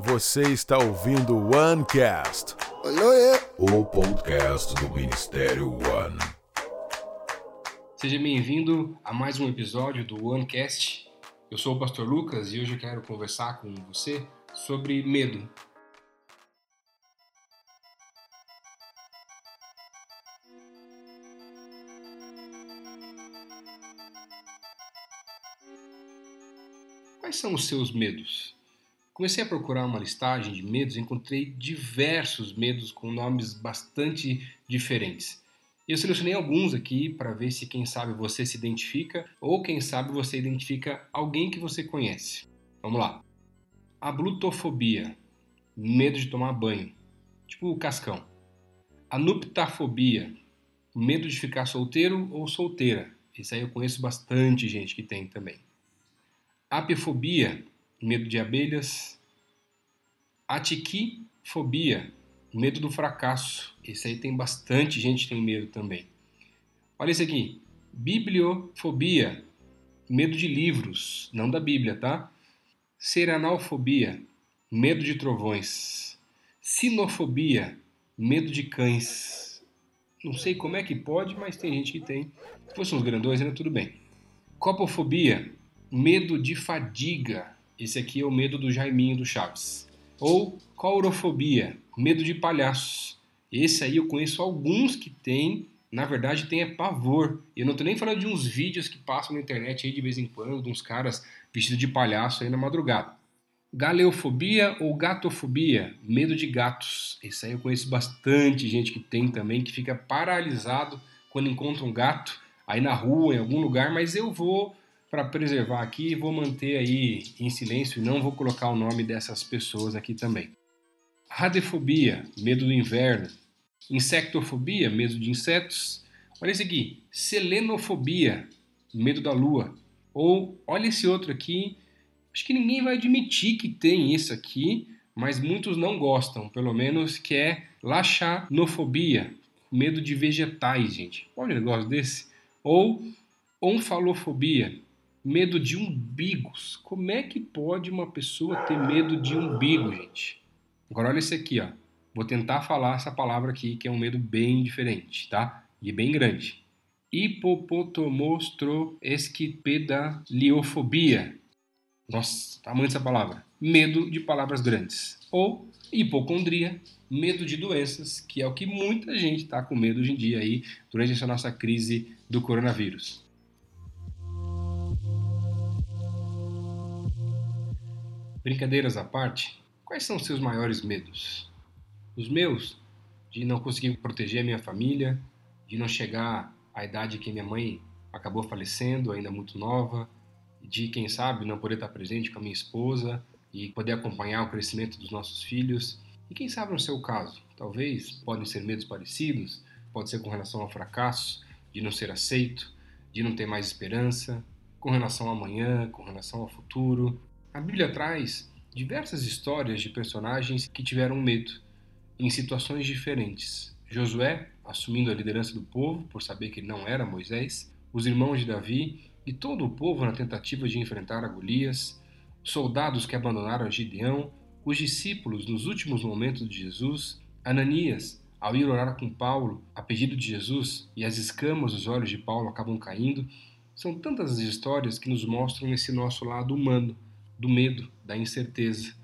Você está ouvindo o OneCast, o podcast do Ministério One. Seja bem-vindo a mais um episódio do OneCast. Eu sou o Pastor Lucas e hoje eu quero conversar com você sobre medo. Quais são os seus medos? Comecei a procurar uma listagem de medos e encontrei diversos medos com nomes bastante diferentes. Eu selecionei alguns aqui para ver se, quem sabe, você se identifica ou, quem sabe, você identifica alguém que você conhece. Vamos lá. A blutofobia, medo de tomar banho, tipo o cascão. A nuptafobia, medo de ficar solteiro ou solteira. Isso aí eu conheço bastante gente que tem também. Apifobia, medo de abelhas. Atiquifobia, medo do fracasso. Esse aí tem bastante gente que tem medo também. Olha esse aqui. Bibliofobia, medo de livros, não da Bíblia, tá? Seranalfobia, medo de trovões. Sinofobia, medo de cães. Não sei como é que pode, mas tem gente que tem. Se fossem uns grandões, ainda tudo bem. Copofobia, medo de fadiga. Esse aqui é o medo do Jaiminho do Chaves. Ou courofobia, medo de palhaços. Esse aí eu conheço alguns que tem, na verdade tem é pavor. Eu não tô nem falando de uns vídeos que passam na internet aí de vez em quando, de uns caras vestidos de palhaço aí na madrugada. Galeofobia ou gatofobia, medo de gatos. Esse aí eu conheço bastante gente que tem também, que fica paralisado quando encontra um gato aí na rua, em algum lugar, mas eu vou para preservar aqui, vou manter aí em silêncio e não vou colocar o nome dessas pessoas aqui também. Radefobia, medo do inverno. Insectofobia, medo de insetos. Olha esse aqui, selenofobia, medo da lua. Ou olha esse outro aqui, acho que ninguém vai admitir que tem isso aqui, mas muitos não gostam, pelo menos que é lachanofobia, medo de vegetais, gente. Olha um negócio desse. Ou onfalofobia, medo de umbigos. Como é que pode uma pessoa ter medo de umbigo, gente? Agora olha esse aqui, ó. Vou tentar falar essa palavra aqui, que é um medo bem diferente, tá? E bem grande. Hipopotomostroesquipedaliofobia. Nossa, tamanho dessa palavra. Medo de palavras grandes. Ou hipocondria, medo de doenças, que é o que muita gente está com medo hoje em dia aí, durante essa nossa crise do coronavírus. Brincadeiras à parte, quais são os seus maiores medos? Os meus, de não conseguir proteger a minha família, de não chegar à idade que minha mãe acabou falecendo, ainda muito nova, de quem sabe não poder estar presente com a minha esposa e poder acompanhar o crescimento dos nossos filhos. E quem sabe no seu caso, talvez podem ser medos parecidos, pode ser com relação ao fracasso, de não ser aceito, de não ter mais esperança, com relação ao amanhã, com relação ao futuro, a Bíblia traz diversas histórias de personagens que tiveram medo em situações diferentes. Josué, assumindo a liderança do povo por saber que ele não era Moisés, os irmãos de Davi e todo o povo na tentativa de enfrentar a Golias, soldados que abandonaram a Gideão, os discípulos nos últimos momentos de Jesus, Ananias, ao ir orar com Paulo a pedido de Jesus e as escamas dos olhos de Paulo acabam caindo, são tantas as histórias que nos mostram esse nosso lado humano do medo, da incerteza.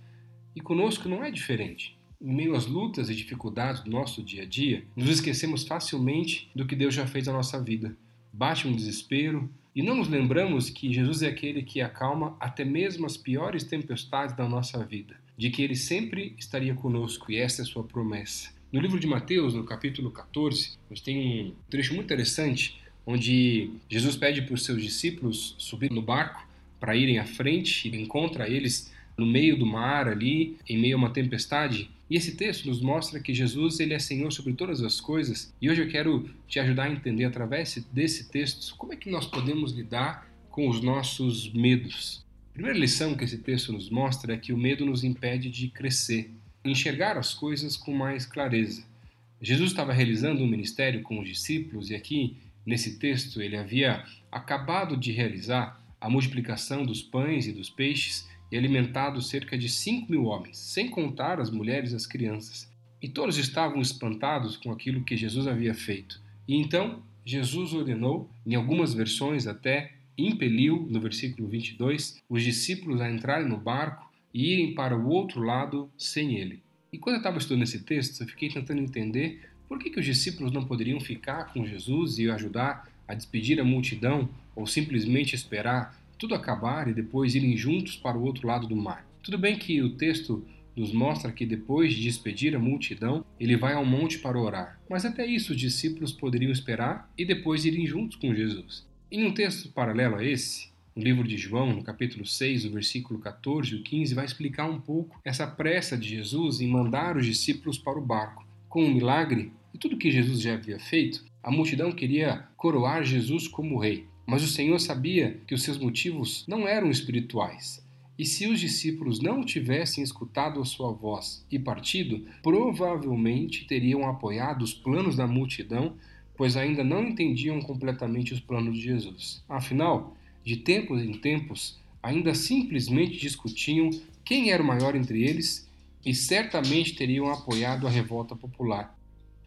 E conosco não é diferente. Em meio às lutas e dificuldades do nosso dia a dia, nos esquecemos facilmente do que Deus já fez na nossa vida. Bate um desespero e não nos lembramos que Jesus é aquele que acalma até mesmo as piores tempestades da nossa vida, de que Ele sempre estaria conosco e essa é a sua promessa. No livro de Mateus, no capítulo 14, nós tem um trecho muito interessante onde Jesus pede para os seus discípulos subir no barco para irem à frente e encontra eles no meio do mar ali, em meio a uma tempestade. E esse texto nos mostra que Jesus ele é Senhor sobre todas as coisas. E hoje eu quero te ajudar a entender através desse texto como é que nós podemos lidar com os nossos medos. A primeira lição que esse texto nos mostra é que o medo nos impede de crescer, enxergar as coisas com mais clareza. Jesus estava realizando um ministério com os discípulos e aqui nesse texto ele havia acabado de realizar a multiplicação dos pães e dos peixes, e alimentado cerca de cinco mil homens, sem contar as mulheres e as crianças. E todos estavam espantados com aquilo que Jesus havia feito. E então Jesus ordenou, em algumas versões até impeliu, no versículo 22, os discípulos a entrarem no barco e irem para o outro lado sem ele. E quando eu estava estudando esse texto, eu fiquei tentando entender por que, que os discípulos não poderiam ficar com Jesus e ajudar a despedir a multidão ou simplesmente esperar tudo acabar e depois irem juntos para o outro lado do mar. Tudo bem que o texto nos mostra que depois de despedir a multidão, ele vai ao monte para orar. Mas até isso os discípulos poderiam esperar e depois irem juntos com Jesus. Em um texto paralelo a esse, no livro de João, no capítulo 6, o versículo 14 e 15, vai explicar um pouco essa pressa de Jesus em mandar os discípulos para o barco. Com o um milagre e tudo que Jesus já havia feito, a multidão queria coroar Jesus como rei. Mas o Senhor sabia que os seus motivos não eram espirituais. E se os discípulos não tivessem escutado a sua voz e partido, provavelmente teriam apoiado os planos da multidão, pois ainda não entendiam completamente os planos de Jesus. Afinal, de tempos em tempos, ainda simplesmente discutiam quem era o maior entre eles e certamente teriam apoiado a revolta popular.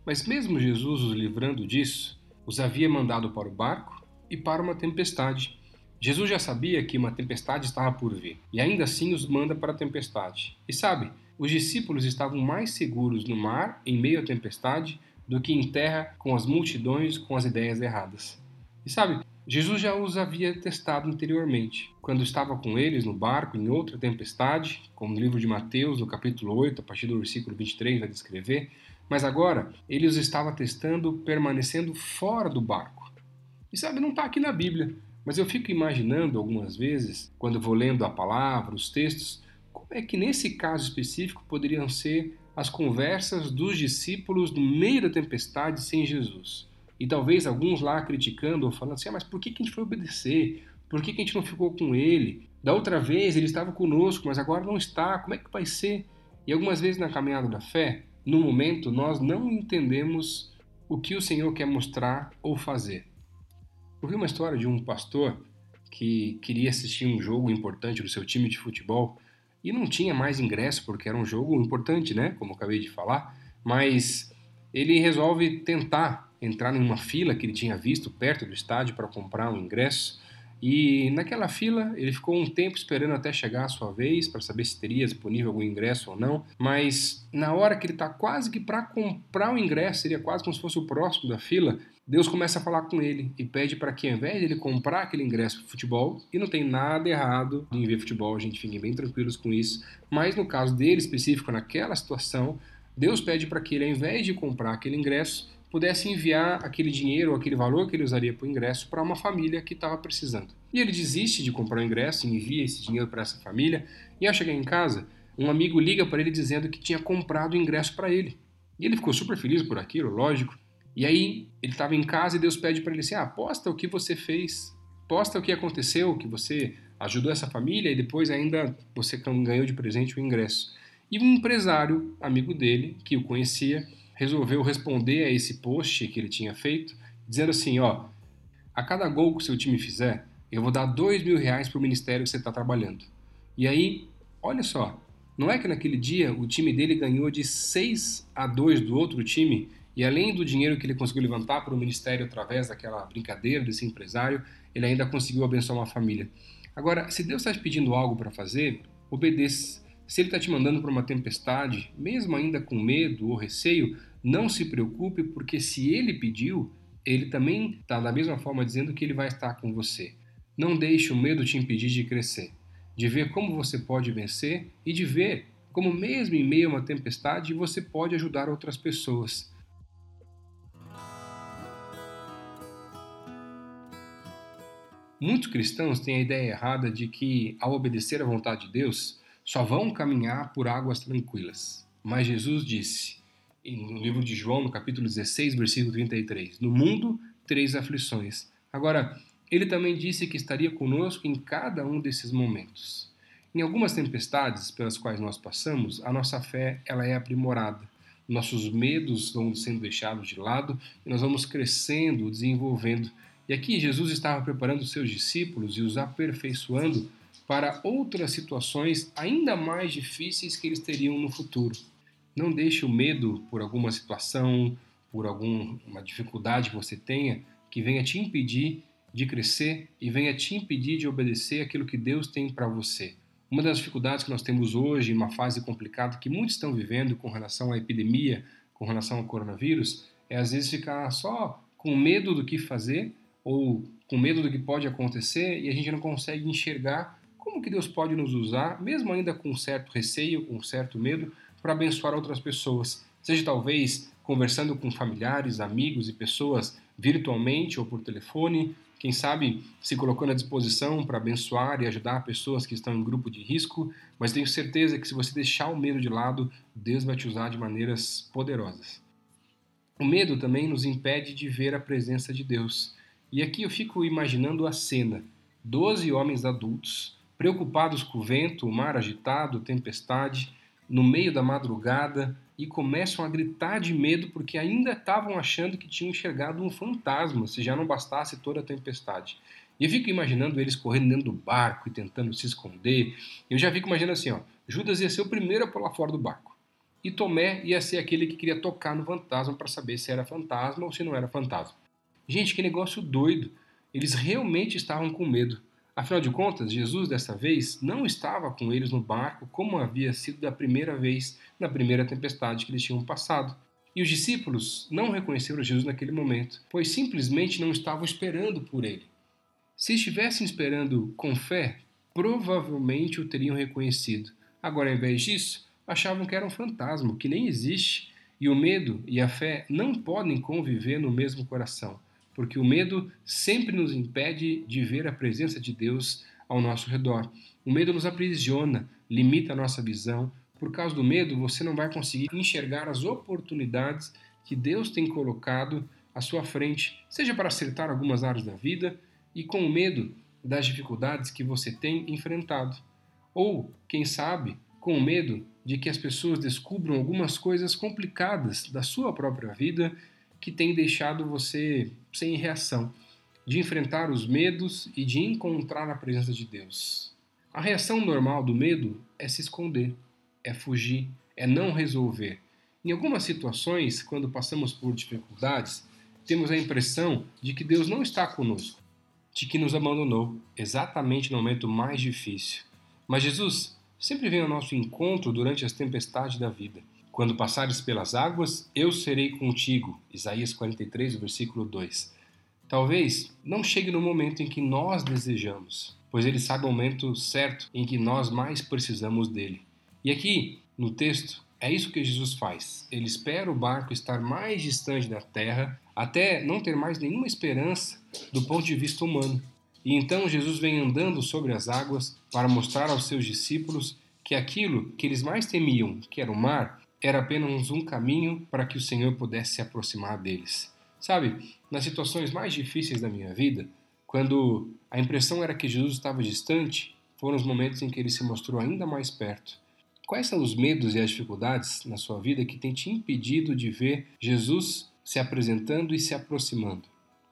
Mas mesmo Jesus os livrando disso, os havia mandado para o barco e para uma tempestade. Jesus já sabia que uma tempestade estava por vir, e ainda assim os manda para a tempestade. E sabe, os discípulos estavam mais seguros no mar, em meio à tempestade, do que em terra com as multidões com as ideias erradas. E sabe, Jesus já os havia testado anteriormente, quando estava com eles no barco em outra tempestade, como no livro de Mateus, no capítulo 8, a partir do versículo 23, vai descrever, mas agora ele os estava testando permanecendo fora do barco e sabe, não está aqui na Bíblia, mas eu fico imaginando algumas vezes, quando vou lendo a palavra, os textos, como é que nesse caso específico poderiam ser as conversas dos discípulos no meio da tempestade sem Jesus. E talvez alguns lá criticando ou falando assim: ah, mas por que, que a gente foi obedecer? Por que, que a gente não ficou com ele? Da outra vez ele estava conosco, mas agora não está. Como é que vai ser? E algumas vezes na caminhada da fé, no momento, nós não entendemos o que o Senhor quer mostrar ou fazer. Eu vi uma história de um pastor que queria assistir um jogo importante do seu time de futebol e não tinha mais ingresso porque era um jogo importante, né? Como eu acabei de falar, mas ele resolve tentar entrar em uma fila que ele tinha visto perto do estádio para comprar um ingresso. E naquela fila ele ficou um tempo esperando até chegar a sua vez para saber se teria disponível algum ingresso ou não. Mas na hora que ele está quase que para comprar o ingresso, seria quase como se fosse o próximo da fila, Deus começa a falar com ele e pede para que, ao invés de ele comprar aquele ingresso para futebol, e não tem nada errado em ver futebol, a gente fique bem tranquilos com isso, mas no caso dele específico, naquela situação, Deus pede para que ele, ao invés de comprar aquele ingresso, pudesse enviar aquele dinheiro ou aquele valor que ele usaria para o ingresso para uma família que estava precisando. E ele desiste de comprar o ingresso envia esse dinheiro para essa família, e ao chegar em casa, um amigo liga para ele dizendo que tinha comprado o ingresso para ele. E ele ficou super feliz por aquilo, lógico, e aí ele estava em casa e Deus pede para ele assim: ah, posta o que você fez, posta o que aconteceu, que você ajudou essa família e depois ainda você ganhou de presente o ingresso. E um empresário, amigo dele, que o conhecia, resolveu responder a esse post que ele tinha feito, dizendo assim: ó, a cada gol que o seu time fizer, eu vou dar dois mil reais para o ministério que você está trabalhando. E aí, olha só, não é que naquele dia o time dele ganhou de 6 a 2 do outro time e além do dinheiro que ele conseguiu levantar para o ministério através daquela brincadeira desse empresário, ele ainda conseguiu abençoar uma família. Agora, se Deus está te pedindo algo para fazer, obedeça. Se Ele está te mandando para uma tempestade, mesmo ainda com medo ou receio, não se preocupe, porque se Ele pediu, Ele também está da mesma forma dizendo que Ele vai estar com você. Não deixe o medo te impedir de crescer, de ver como você pode vencer e de ver como, mesmo em meio a uma tempestade, você pode ajudar outras pessoas. Muitos cristãos têm a ideia errada de que, ao obedecer à vontade de Deus, só vão caminhar por águas tranquilas. Mas Jesus disse, no livro de João, no capítulo 16, versículo 33, No mundo três aflições. Agora, ele também disse que estaria conosco em cada um desses momentos. Em algumas tempestades pelas quais nós passamos, a nossa fé ela é aprimorada. Nossos medos vão sendo deixados de lado e nós vamos crescendo, desenvolvendo e aqui Jesus estava preparando os seus discípulos e os aperfeiçoando para outras situações ainda mais difíceis que eles teriam no futuro. Não deixe o medo por alguma situação, por alguma dificuldade que você tenha, que venha te impedir de crescer e venha te impedir de obedecer aquilo que Deus tem para você. Uma das dificuldades que nós temos hoje, uma fase complicada que muitos estão vivendo com relação à epidemia, com relação ao coronavírus, é às vezes ficar só com medo do que fazer ou com medo do que pode acontecer e a gente não consegue enxergar como que Deus pode nos usar, mesmo ainda com certo receio, com certo medo, para abençoar outras pessoas. Seja talvez conversando com familiares, amigos e pessoas virtualmente ou por telefone, quem sabe se colocando à disposição para abençoar e ajudar pessoas que estão em grupo de risco, mas tenho certeza que se você deixar o medo de lado, Deus vai te usar de maneiras poderosas. O medo também nos impede de ver a presença de Deus. E aqui eu fico imaginando a cena: doze homens adultos, preocupados com o vento, o mar agitado, tempestade, no meio da madrugada, e começam a gritar de medo porque ainda estavam achando que tinham enxergado um fantasma, se já não bastasse toda a tempestade. E eu fico imaginando eles correndo dentro do barco e tentando se esconder. Eu já fico imaginando assim, ó, Judas ia ser o primeiro a pular fora do barco. E Tomé ia ser aquele que queria tocar no fantasma para saber se era fantasma ou se não era fantasma. Gente, que negócio doido. Eles realmente estavam com medo. Afinal de contas, Jesus dessa vez não estava com eles no barco como havia sido da primeira vez na primeira tempestade que eles tinham passado. E os discípulos não reconheceram Jesus naquele momento, pois simplesmente não estavam esperando por ele. Se estivessem esperando com fé, provavelmente o teriam reconhecido. Agora, ao invés disso, achavam que era um fantasma, que nem existe, e o medo e a fé não podem conviver no mesmo coração porque o medo sempre nos impede de ver a presença de Deus ao nosso redor. O medo nos aprisiona, limita a nossa visão. Por causa do medo, você não vai conseguir enxergar as oportunidades que Deus tem colocado à sua frente, seja para acertar algumas áreas da vida e com o medo das dificuldades que você tem enfrentado. Ou, quem sabe, com o medo de que as pessoas descubram algumas coisas complicadas da sua própria vida que tem deixado você sem reação, de enfrentar os medos e de encontrar a presença de Deus. A reação normal do medo é se esconder, é fugir, é não resolver. Em algumas situações, quando passamos por dificuldades, temos a impressão de que Deus não está conosco, de que nos abandonou, exatamente no momento mais difícil. Mas Jesus sempre vem ao nosso encontro durante as tempestades da vida. Quando passares pelas águas, eu serei contigo. Isaías 43, versículo 2. Talvez não chegue no momento em que nós desejamos, pois ele sabe o momento certo em que nós mais precisamos dele. E aqui, no texto, é isso que Jesus faz. Ele espera o barco estar mais distante da terra, até não ter mais nenhuma esperança do ponto de vista humano. E então Jesus vem andando sobre as águas para mostrar aos seus discípulos que aquilo que eles mais temiam, que era o mar, era apenas um caminho para que o Senhor pudesse se aproximar deles. Sabe, nas situações mais difíceis da minha vida, quando a impressão era que Jesus estava distante, foram os momentos em que ele se mostrou ainda mais perto. Quais são os medos e as dificuldades na sua vida que têm te impedido de ver Jesus se apresentando e se aproximando?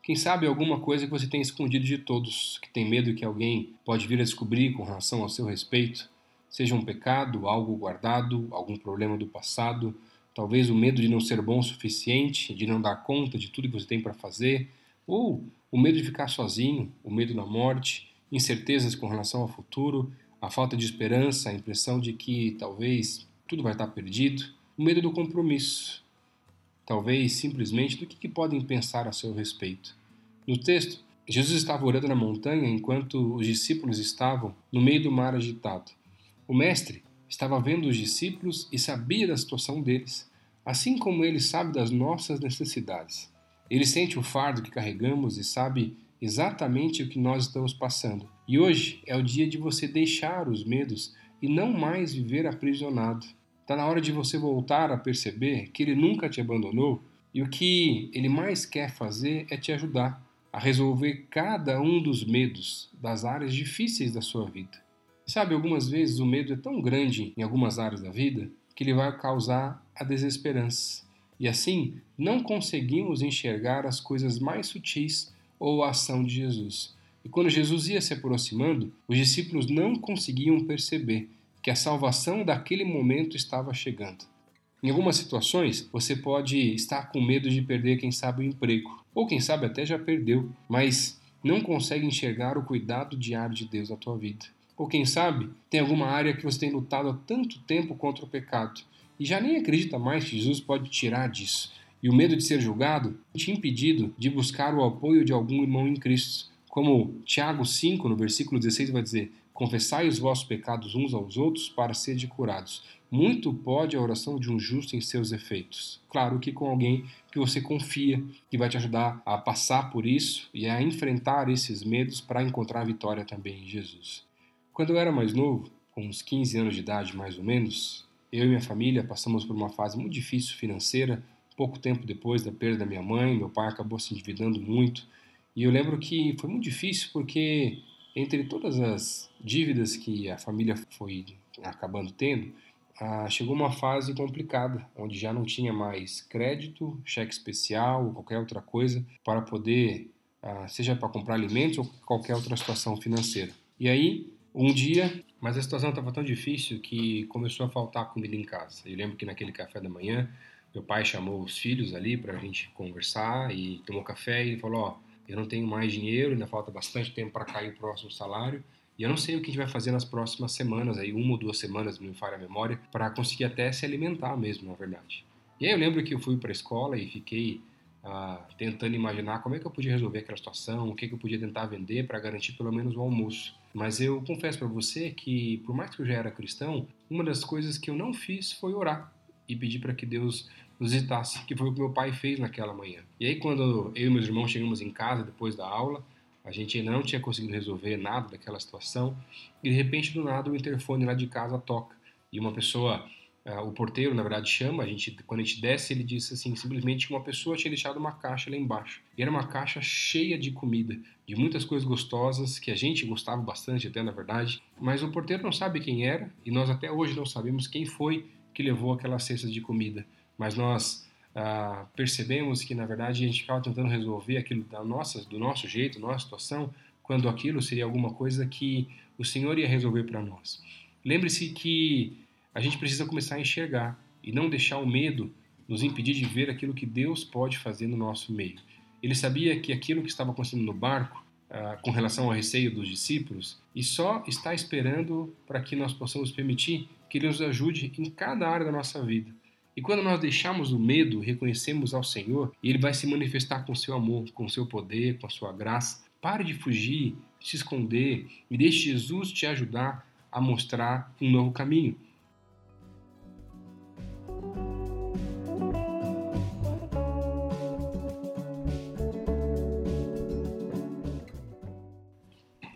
Quem sabe alguma coisa que você tem escondido de todos, que tem medo que alguém pode vir a descobrir com relação ao seu respeito? Seja um pecado, algo guardado, algum problema do passado, talvez o medo de não ser bom o suficiente, de não dar conta de tudo que você tem para fazer, ou o medo de ficar sozinho, o medo da morte, incertezas com relação ao futuro, a falta de esperança, a impressão de que talvez tudo vai estar perdido, o medo do compromisso, talvez simplesmente do que, que podem pensar a seu respeito. No texto, Jesus estava orando na montanha enquanto os discípulos estavam no meio do mar agitado. O Mestre estava vendo os discípulos e sabia da situação deles, assim como ele sabe das nossas necessidades. Ele sente o fardo que carregamos e sabe exatamente o que nós estamos passando. E hoje é o dia de você deixar os medos e não mais viver aprisionado. Está na hora de você voltar a perceber que ele nunca te abandonou e o que ele mais quer fazer é te ajudar a resolver cada um dos medos das áreas difíceis da sua vida. Sabe, algumas vezes o medo é tão grande em algumas áreas da vida que ele vai causar a desesperança. E assim, não conseguimos enxergar as coisas mais sutis ou a ação de Jesus. E quando Jesus ia se aproximando, os discípulos não conseguiam perceber que a salvação daquele momento estava chegando. Em algumas situações, você pode estar com medo de perder, quem sabe, o emprego, ou quem sabe até já perdeu, mas não consegue enxergar o cuidado diário de Deus na tua vida. Ou quem sabe, tem alguma área que você tem lutado há tanto tempo contra o pecado e já nem acredita mais que Jesus pode tirar disso. E o medo de ser julgado te impedido de buscar o apoio de algum irmão em Cristo. Como Tiago 5, no versículo 16, vai dizer: Confessai os vossos pecados uns aos outros para serem curados. Muito pode a oração de um justo em seus efeitos. Claro que com alguém que você confia, que vai te ajudar a passar por isso e a enfrentar esses medos para encontrar a vitória também em Jesus. Quando eu era mais novo, com uns 15 anos de idade mais ou menos, eu e minha família passamos por uma fase muito difícil financeira, pouco tempo depois da perda da minha mãe, meu pai acabou se endividando muito, e eu lembro que foi muito difícil porque entre todas as dívidas que a família foi acabando tendo, ah, chegou uma fase complicada, onde já não tinha mais crédito, cheque especial ou qualquer outra coisa para poder, ah, seja para comprar alimentos ou qualquer outra situação financeira. E aí, um dia, mas a situação estava tão difícil que começou a faltar comida em casa. Eu lembro que naquele café da manhã, meu pai chamou os filhos ali para a gente conversar e tomou café e ele falou: Ó, oh, eu não tenho mais dinheiro, ainda falta bastante tempo para cair o próximo salário. E eu não sei o que a gente vai fazer nas próximas semanas, aí uma ou duas semanas, me falha a memória, para conseguir até se alimentar mesmo, na verdade. E aí eu lembro que eu fui para a escola e fiquei ah, tentando imaginar como é que eu podia resolver aquela situação, o que, que eu podia tentar vender para garantir pelo menos o almoço. Mas eu confesso para você que, por mais que eu já era cristão, uma das coisas que eu não fiz foi orar e pedir para que Deus nos visitasse, que foi o que meu pai fez naquela manhã. E aí, quando eu e meus irmãos chegamos em casa depois da aula, a gente ainda não tinha conseguido resolver nada daquela situação, e de repente, do nada, o interfone lá de casa toca. E uma pessoa, o porteiro, na verdade, chama, a gente, quando a gente desce, ele disse assim, simplesmente que uma pessoa tinha deixado uma caixa lá embaixo. E era uma caixa cheia de comida, de muitas coisas gostosas, que a gente gostava bastante até, na verdade, mas o porteiro não sabe quem era, e nós até hoje não sabemos quem foi que levou aquelas cestas de comida mas nós ah, percebemos que na verdade a gente ficava tentando resolver aquilo da nossa, do nosso jeito, nossa situação, quando aquilo seria alguma coisa que o Senhor ia resolver para nós. Lembre-se que a gente precisa começar a enxergar e não deixar o medo nos impedir de ver aquilo que Deus pode fazer no nosso meio. Ele sabia que aquilo que estava acontecendo no barco, ah, com relação ao receio dos discípulos, e só está esperando para que nós possamos permitir que Ele nos ajude em cada área da nossa vida e quando nós deixamos o medo, reconhecemos ao Senhor, Ele vai se manifestar com seu amor, com seu poder, com a sua graça. Pare de fugir, se esconder e deixe Jesus te ajudar a mostrar um novo caminho.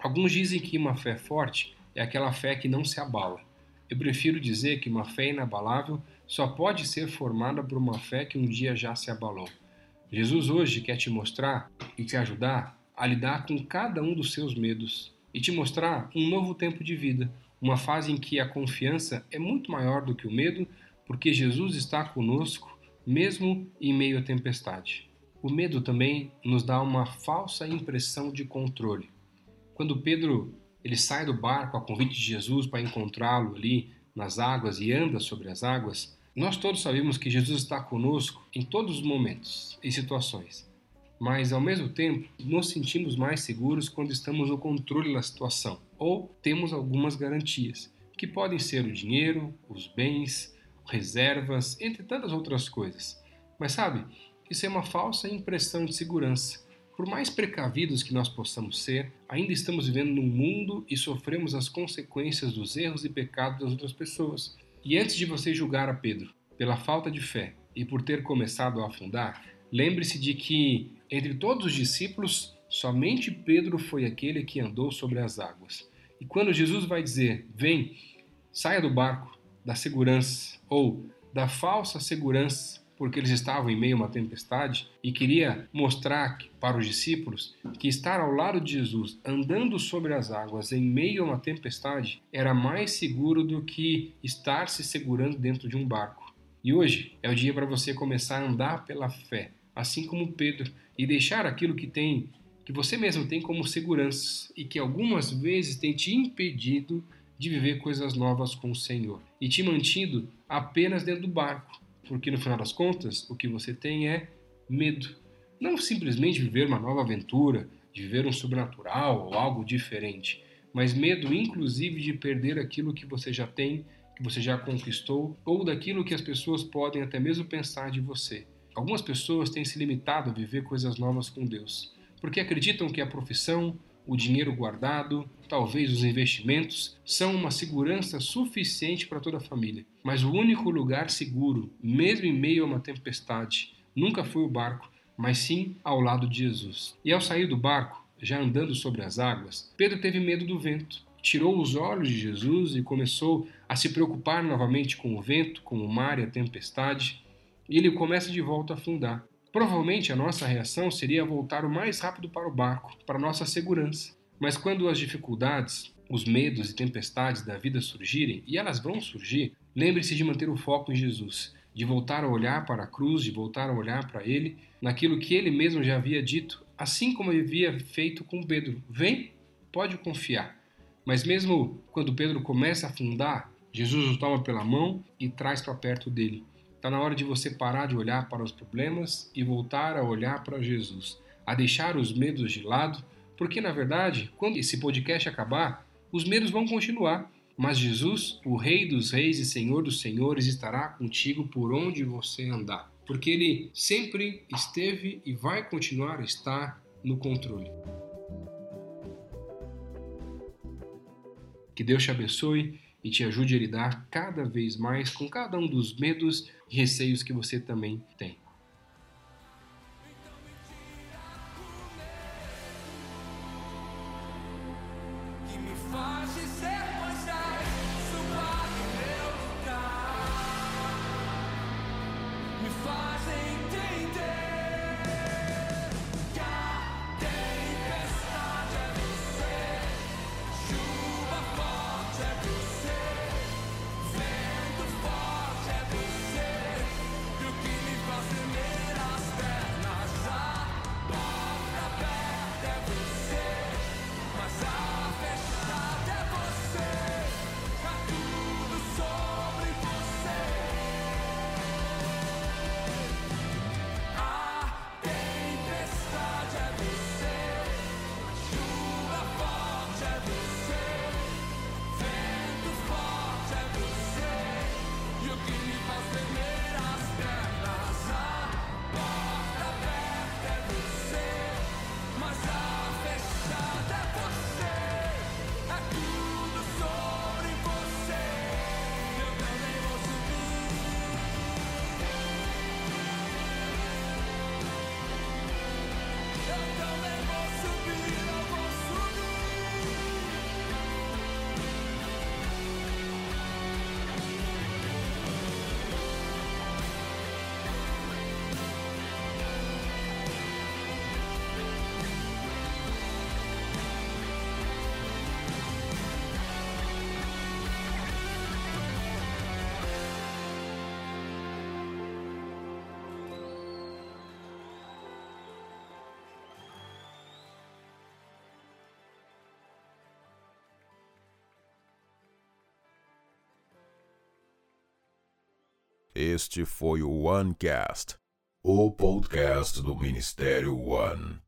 Alguns dizem que uma fé forte é aquela fé que não se abala. Eu prefiro dizer que uma fé inabalável só pode ser formada por uma fé que um dia já se abalou. Jesus hoje quer te mostrar e te ajudar a lidar com cada um dos seus medos e te mostrar um novo tempo de vida, uma fase em que a confiança é muito maior do que o medo, porque Jesus está conosco mesmo em meio à tempestade. O medo também nos dá uma falsa impressão de controle. Quando Pedro ele sai do barco a convite de Jesus para encontrá-lo ali nas águas e anda sobre as águas, nós todos sabemos que Jesus está conosco em todos os momentos e situações, mas ao mesmo tempo nos sentimos mais seguros quando estamos no controle da situação ou temos algumas garantias, que podem ser o dinheiro, os bens, reservas, entre tantas outras coisas. Mas sabe, isso é uma falsa impressão de segurança. Por mais precavidos que nós possamos ser, ainda estamos vivendo num mundo e sofremos as consequências dos erros e pecados das outras pessoas. E antes de você julgar a Pedro pela falta de fé e por ter começado a afundar, lembre-se de que entre todos os discípulos, somente Pedro foi aquele que andou sobre as águas. E quando Jesus vai dizer: Vem, saia do barco, da segurança ou da falsa segurança, porque eles estavam em meio a uma tempestade e queria mostrar para os discípulos que estar ao lado de Jesus, andando sobre as águas em meio a uma tempestade, era mais seguro do que estar se segurando dentro de um barco. E hoje é o dia para você começar a andar pela fé, assim como Pedro, e deixar aquilo que tem que você mesmo tem como segurança e que algumas vezes tem te impedido de viver coisas novas com o Senhor e te mantido apenas dentro do barco, porque no final das contas o que você tem é medo. Não simplesmente viver uma nova aventura, de viver um sobrenatural ou algo diferente, mas medo inclusive de perder aquilo que você já tem, que você já conquistou, ou daquilo que as pessoas podem até mesmo pensar de você. Algumas pessoas têm se limitado a viver coisas novas com Deus porque acreditam que a profissão, o dinheiro guardado, talvez os investimentos, são uma segurança suficiente para toda a família. Mas o único lugar seguro, mesmo em meio a uma tempestade, nunca foi o barco, mas sim ao lado de Jesus. E ao sair do barco, já andando sobre as águas, Pedro teve medo do vento. Tirou os olhos de Jesus e começou a se preocupar novamente com o vento, com o mar e a tempestade. E ele começa de volta a afundar. Provavelmente a nossa reação seria voltar o mais rápido para o barco, para nossa segurança. Mas quando as dificuldades, os medos e tempestades da vida surgirem, e elas vão surgir, lembre-se de manter o foco em Jesus, de voltar a olhar para a cruz, de voltar a olhar para Ele, naquilo que Ele mesmo já havia dito, assim como havia feito com Pedro. Vem, pode confiar. Mas mesmo quando Pedro começa a afundar, Jesus o toma pela mão e traz para perto dele. Está na hora de você parar de olhar para os problemas e voltar a olhar para Jesus, a deixar os medos de lado, porque na verdade, quando esse podcast acabar, os medos vão continuar. Mas Jesus, o Rei dos Reis e Senhor dos Senhores, estará contigo por onde você andar, porque Ele sempre esteve e vai continuar a estar no controle. Que Deus te abençoe e te ajude a lidar cada vez mais com cada um dos medos receios que você também tem. Este foi o OneCast, o podcast do Ministério One.